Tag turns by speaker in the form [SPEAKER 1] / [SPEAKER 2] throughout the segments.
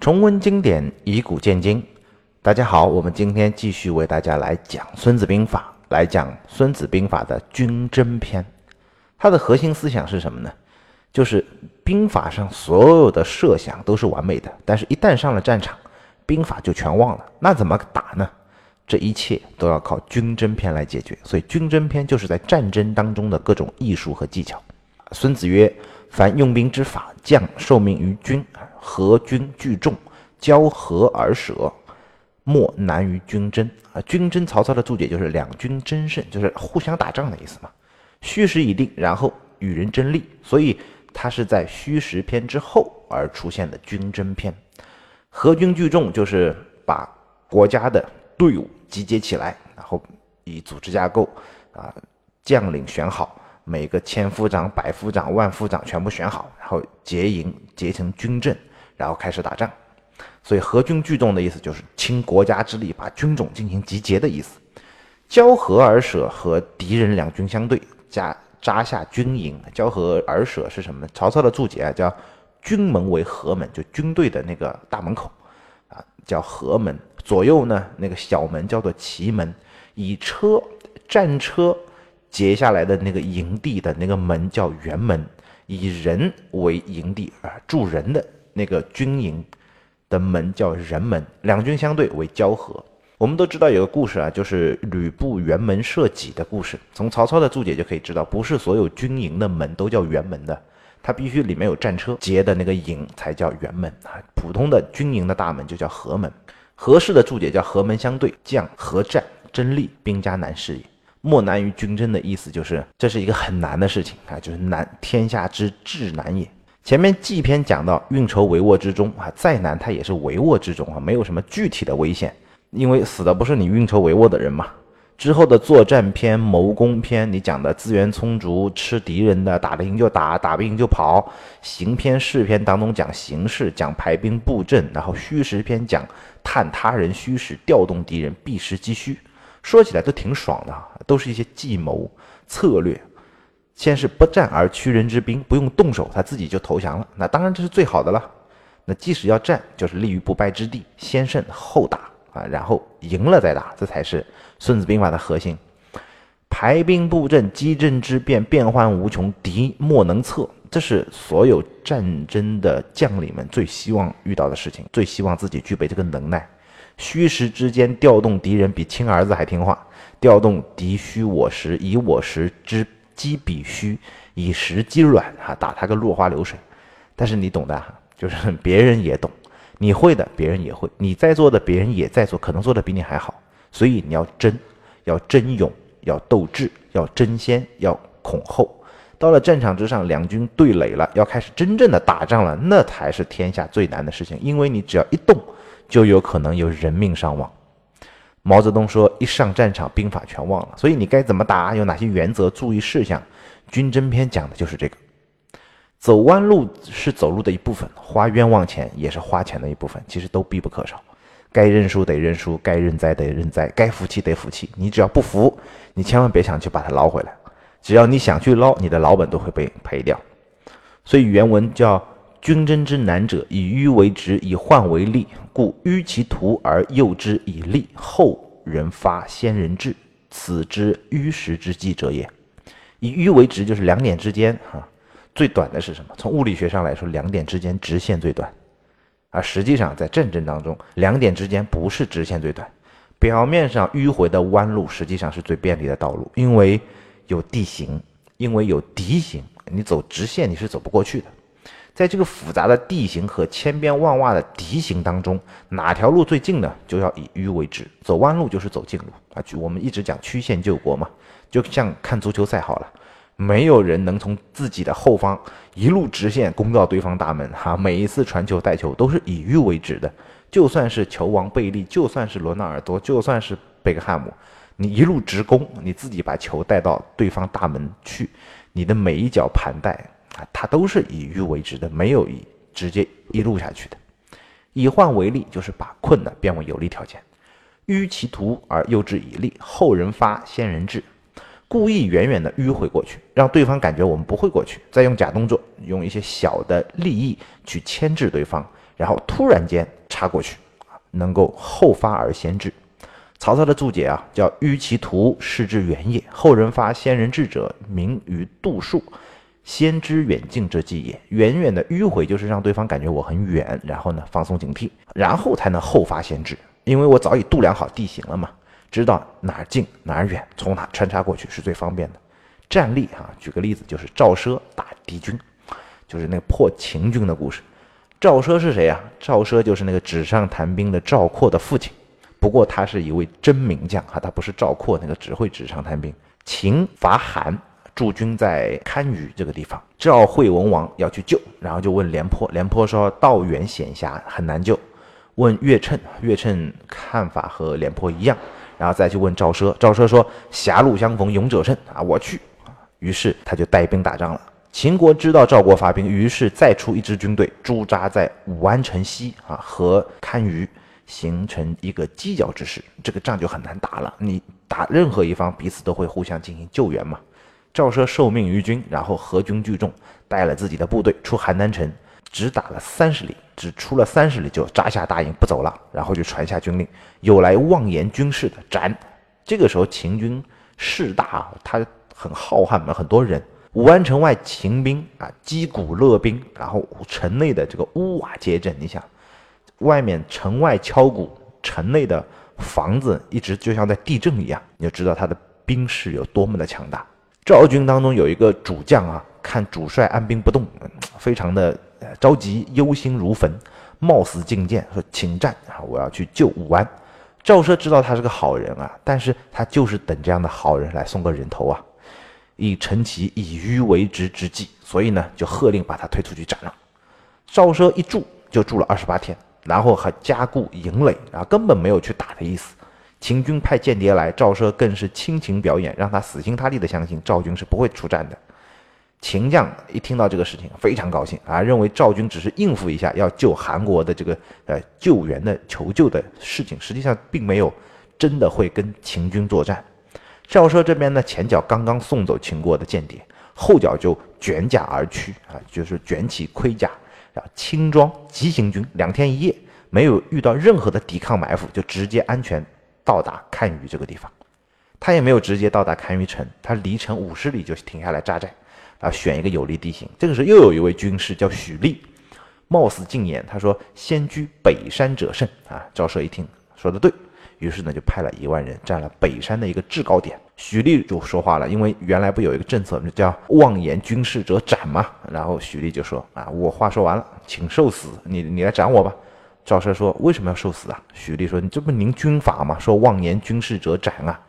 [SPEAKER 1] 重温经典，以古鉴今。大家好，我们今天继续为大家来讲《孙子兵法》，来讲《孙子兵法》的军争篇。它的核心思想是什么呢？就是兵法上所有的设想都是完美的，但是一旦上了战场，兵法就全忘了。那怎么打呢？这一切都要靠军争篇来解决。所以军争篇就是在战争当中的各种艺术和技巧。孙子曰：“凡用兵之法，将受命于军，合军聚众，交合而舍，莫难于军争。”啊，军争曹操的注解就是两军争胜，就是互相打仗的意思嘛。虚实已定，然后与人争利，所以它是在虚实篇之后而出现的军争篇。合军聚众就是把国家的队伍集结起来，然后以组织架构啊，将领选好，每个千夫长、百夫长、万夫长全部选好，然后结营结成军阵，然后开始打仗。所以合军聚众的意思就是倾国家之力，把军种进行集结的意思。交合而舍和敌人两军相对。加扎下军营，交合而舍是什么呢？曹操的注解啊，叫军门为合门，就军队的那个大门口啊，叫合门。左右呢，那个小门叫做旗门，以车战车结下来的那个营地的那个门叫辕门，以人为营地啊，住人的那个军营的门叫人门。两军相对为交合。我们都知道有个故事啊，就是吕布辕门射戟的故事。从曹操的注解就可以知道，不是所有军营的门都叫辕门的，它必须里面有战车结的那个营才叫辕门啊。普通的军营的大门就叫合门。合适的注解叫合门相对，将合战争利，兵家难事也。莫难于军争的意思就是这是一个很难的事情啊，就是难天下之至难也。前面计篇讲到运筹帷幄之中啊，再难它也是帷幄之中啊，没有什么具体的危险。因为死的不是你运筹帷幄的人嘛。之后的作战篇、谋攻篇，你讲的资源充足，吃敌人的，打得赢就打，打不赢就跑。行篇、事篇当中讲形势，讲排兵布阵，然后虚实篇讲探他人虚实，调动敌人，避实击虚。说起来都挺爽的，都是一些计谋策略。先是不战而屈人之兵，不用动手，他自己就投降了。那当然这是最好的了。那即使要战，就是立于不败之地，先胜后打。啊，然后赢了再打，这才是《孙子兵法》的核心。排兵布阵，机阵之变，变幻无穷，敌莫能测。这是所有战争的将领们最希望遇到的事情，最希望自己具备这个能耐。虚实之间调动敌人，比亲儿子还听话。调动敌虚我实，以我实之击彼虚，以实击软，哈，打他个落花流水。但是你懂的哈，就是别人也懂。你会的，别人也会；你在做的，别人也在做，可能做的比你还好。所以你要争，要争勇，要斗智，要争先，要恐后。到了战场之上，两军对垒了，要开始真正的打仗了，那才是天下最难的事情。因为你只要一动，就有可能有人命伤亡。毛泽东说：“一上战场，兵法全忘了。”所以你该怎么打，有哪些原则、注意事项？军争篇讲的就是这个。走弯路是走路的一部分，花冤枉钱也是花钱的一部分，其实都必不可少。该认输得认输，该认栽得认栽，该服气得服气。你只要不服，你千万别想去把它捞回来。只要你想去捞，你的老本都会被赔掉。所以原文叫“军争之难者，以迂为直，以患为利。故迂其途而诱之以利，后人发，先人至，此之迂时之计者也。以迂为直，就是两点之间，哈。最短的是什么？从物理学上来说，两点之间直线最短，而实际上在战争当中，两点之间不是直线最短。表面上迂回的弯路实际上是最便利的道路，因为有地形，因为有敌形，你走直线你是走不过去的。在这个复杂的地形和千变万化的敌形当中，哪条路最近呢？就要以迂为直，走弯路就是走近路啊！就我们一直讲曲线救国嘛，就像看足球赛好了。没有人能从自己的后方一路直线攻到对方大门，哈！每一次传球带球都是以迂为直的。就算是球王贝利，就算是罗纳尔多，就算是贝克汉姆，你一路直攻，你自己把球带到对方大门去，你的每一脚盘带啊，它都是以迂为直的，没有以直接一路下去的。以患为利，就是把困难变为有利条件。迂其途而诱之以利，后人发，先人至。故意远远的迂回过去，让对方感觉我们不会过去，再用假动作，用一些小的利益去牵制对方，然后突然间插过去，能够后发而先至。曹操的注解啊，叫“迂其图，失之远也。后人发先人至者，名于度数。先知远近之计也。远远的迂回，就是让对方感觉我很远，然后呢放松警惕，然后才能后发先至。因为我早已度量好地形了嘛，知道哪儿近哪儿远，从哪穿插过去是最方便的。战例啊，举个例子，就是赵奢打敌军，就是那破秦军的故事。赵奢是谁啊？赵奢就是那个纸上谈兵的赵括的父亲。不过他是一位真名将哈，他不是赵括那个只会纸上谈兵。秦伐韩，驻军在堪舆这个地方，赵惠文王要去救，然后就问廉颇，廉颇说道远险狭，很难救。问岳称，岳称看法和廉颇一样，然后再去问赵奢，赵奢说狭路相逢勇者胜啊，我去。于是他就带兵打仗了。秦国知道赵国发兵，于是再出一支军队驻扎在武安城西啊和堪舆。形成一个犄角之势，这个仗就很难打了。你打任何一方，彼此都会互相进行救援嘛。赵奢受命于军，然后合军聚众，带了自己的部队出邯郸城，只打了三十里，只出了三十里就扎下大营不走了，然后就传下军令，有来妄言军事的斩。这个时候秦军势大，他很浩瀚嘛，很多人。武安城外秦兵啊，击鼓勒兵，然后城内的这个屋瓦皆震。你想。外面城外敲鼓，城内的房子一直就像在地震一样，你就知道他的兵势有多么的强大。赵军当中有一个主将啊，看主帅按兵不动，非常的着急，忧心如焚，冒死进谏说：“请战啊，我要去救武安。”赵奢知道他是个好人啊，但是他就是等这样的好人来送个人头啊，以成其以迂为直之计，所以呢，就喝令把他推出去斩了。赵奢一住就住了二十八天。然后还加固营垒，啊根本没有去打的意思。秦军派间谍来，赵奢更是亲情表演，让他死心塌地的相信赵军是不会出战的。秦将一听到这个事情，非常高兴啊，认为赵军只是应付一下要救韩国的这个呃救援的求救的事情，实际上并没有真的会跟秦军作战。赵奢这边呢，前脚刚刚送走秦国的间谍，后脚就卷甲而去啊，就是卷起盔甲。轻装急行军两天一夜，没有遇到任何的抵抗埋伏，就直接安全到达堪舆这个地方。他也没有直接到达堪舆城，他离城五十里就停下来扎寨，然后选一个有利地形。这个时候又有一位军士叫许力，冒死进言，他说：“先居北山者胜。”啊，赵奢一听，说的对。于是呢，就派了一万人占了北山的一个制高点。许力就说话了，因为原来不有一个政策叫“妄言军事者斩”嘛。然后许力就说：“啊，我话说完了，请受死，你你来斩我吧。”赵奢说：“为什么要受死啊？”许力说：“你这不您军法吗？说妄言军事者斩啊。”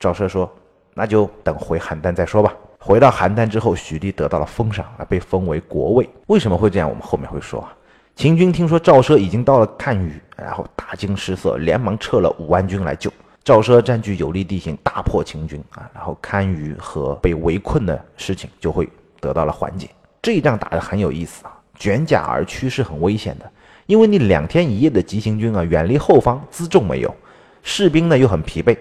[SPEAKER 1] 赵奢说：“那就等回邯郸再说吧。”回到邯郸之后，许力得到了封赏啊，被封为国尉。为什么会这样？我们后面会说啊。秦军听说赵奢已经到了看舆，然后大惊失色，连忙撤了五万军来救。赵奢占据有利地形，大破秦军啊，然后堪舆和被围困的事情就会得到了缓解。这一仗打得很有意思啊，卷甲而趋是很危险的，因为你两天一夜的急行军啊，远离后方，辎重没有，士兵呢又很疲惫。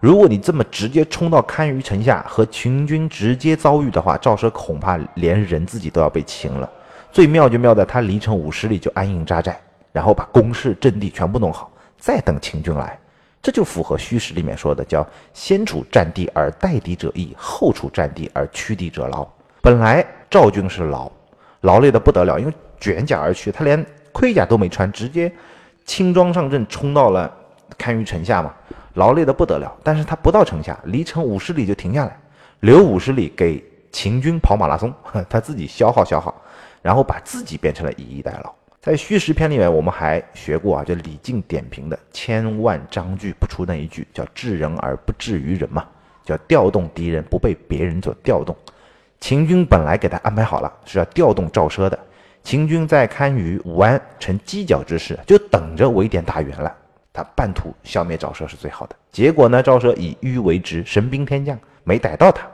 [SPEAKER 1] 如果你这么直接冲到堪舆城下和秦军直接遭遇的话，赵奢恐怕连人自己都要被擒了。最妙就妙在他离城五十里就安营扎寨，然后把工事阵地全部弄好，再等秦军来，这就符合虚实里面说的叫先处战地而待敌者易，后处战地而趋敌者劳。本来赵军是劳，劳累的不得了，因为卷甲而去，他连盔甲都没穿，直接轻装上阵冲到了堪舆城下嘛，劳累的不得了。但是他不到城下，离城五十里就停下来，留五十里给秦军跑马拉松，他自己消耗消耗。然后把自己变成了以逸待劳。在虚实篇里面，我们还学过啊，就李靖点评的“千万章句不出”那一句，叫“治人而不治于人”嘛，叫调动敌人不被别人所调动。秦军本来给他安排好了是要调动赵奢的，秦军在堪舆武安成犄角之势，就等着围点大员了。他半途消灭赵奢是最好的。结果呢，赵奢以迂为之，神兵天将没逮到他，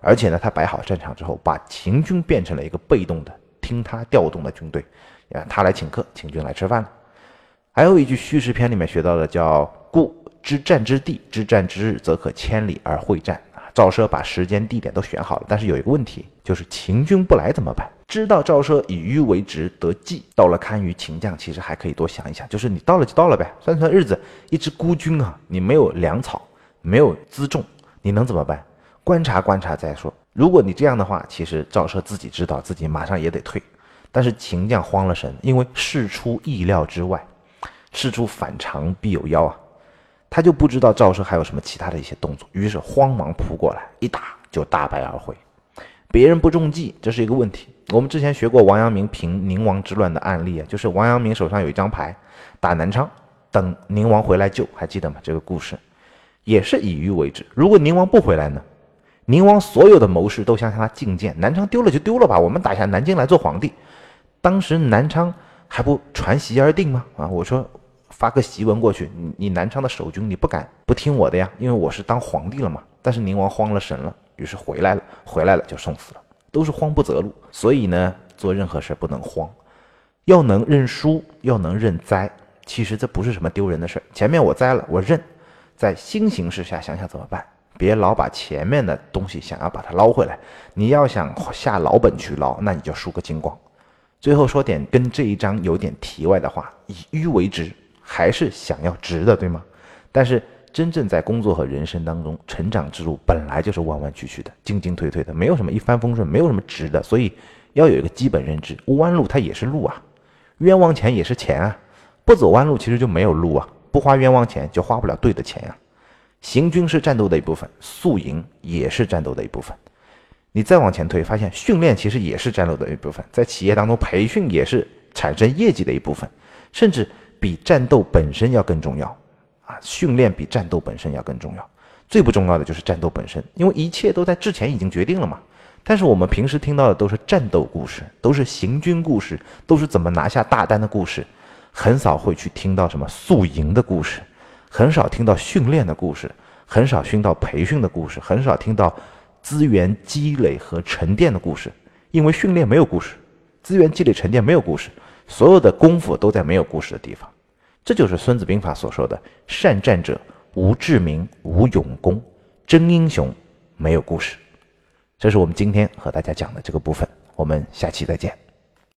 [SPEAKER 1] 而且呢，他摆好战场之后，把秦军变成了一个被动的。听他调动的军队，啊，他来请客，秦军来吃饭了。还有一句虚实篇里面学到的，叫“故知战之地，知战之日，则可千里而会战”。赵奢把时间地点都选好了，但是有一个问题，就是秦军不来怎么办？知道赵奢以迂为直得计，到了堪舆，秦将其实还可以多想一想，就是你到了就到了呗，算算日子。一支孤军啊，你没有粮草，没有辎重，你能怎么办？观察观察再说。如果你这样的话，其实赵奢自己知道自己马上也得退，但是秦将慌了神，因为事出意料之外，事出反常必有妖啊。他就不知道赵奢还有什么其他的一些动作，于是慌忙扑过来，一打就大败而回。别人不中计，这是一个问题。我们之前学过王阳明平宁王之乱的案例啊，就是王阳明手上有一张牌，打南昌，等宁王回来救，还记得吗？这个故事也是以迂为直。如果宁王不回来呢？宁王所有的谋士都向他进谏，南昌丢了就丢了吧，我们打下南京来做皇帝。当时南昌还不传檄而定吗？啊，我说。发个檄文过去，你你南昌的守军，你不敢不听我的呀，因为我是当皇帝了嘛。但是宁王慌了神了，于是回来了，回来了就送死了，都是慌不择路。所以呢，做任何事不能慌，要能认输，要能认栽。其实这不是什么丢人的事。前面我栽了，我认，在新形势下想想怎么办，别老把前面的东西想要把它捞回来。你要想下老本去捞，那你就输个精光。最后说点跟这一章有点题外的话，以迂为直。还是想要直的，对吗？但是真正在工作和人生当中，成长之路本来就是弯弯曲曲的，进进退退的，没有什么一帆风顺，没有什么直的。所以要有一个基本认知，弯路它也是路啊，冤枉钱也是钱啊。不走弯路其实就没有路啊，不花冤枉钱就花不了对的钱呀。行军是战斗的一部分，宿营也是战斗的一部分。你再往前推，发现训练其实也是战斗的一部分，在企业当中培训也是产生业绩的一部分，甚至。比战斗本身要更重要，啊，训练比战斗本身要更重要。最不重要的就是战斗本身，因为一切都在之前已经决定了嘛。但是我们平时听到的都是战斗故事，都是行军故事，都是怎么拿下大单的故事，很少会去听到什么宿营的故事，很少听到训练的故事，很少听到培训的故事，很少听到资源积累和沉淀的故事。因为训练没有故事，资源积累沉淀没有故事，所有的功夫都在没有故事的地方。这就是《孙子兵法》所说的“善战者无智名，无勇功，真英雄没有故事”。这是我们今天和大家讲的这个部分。我们下期再见。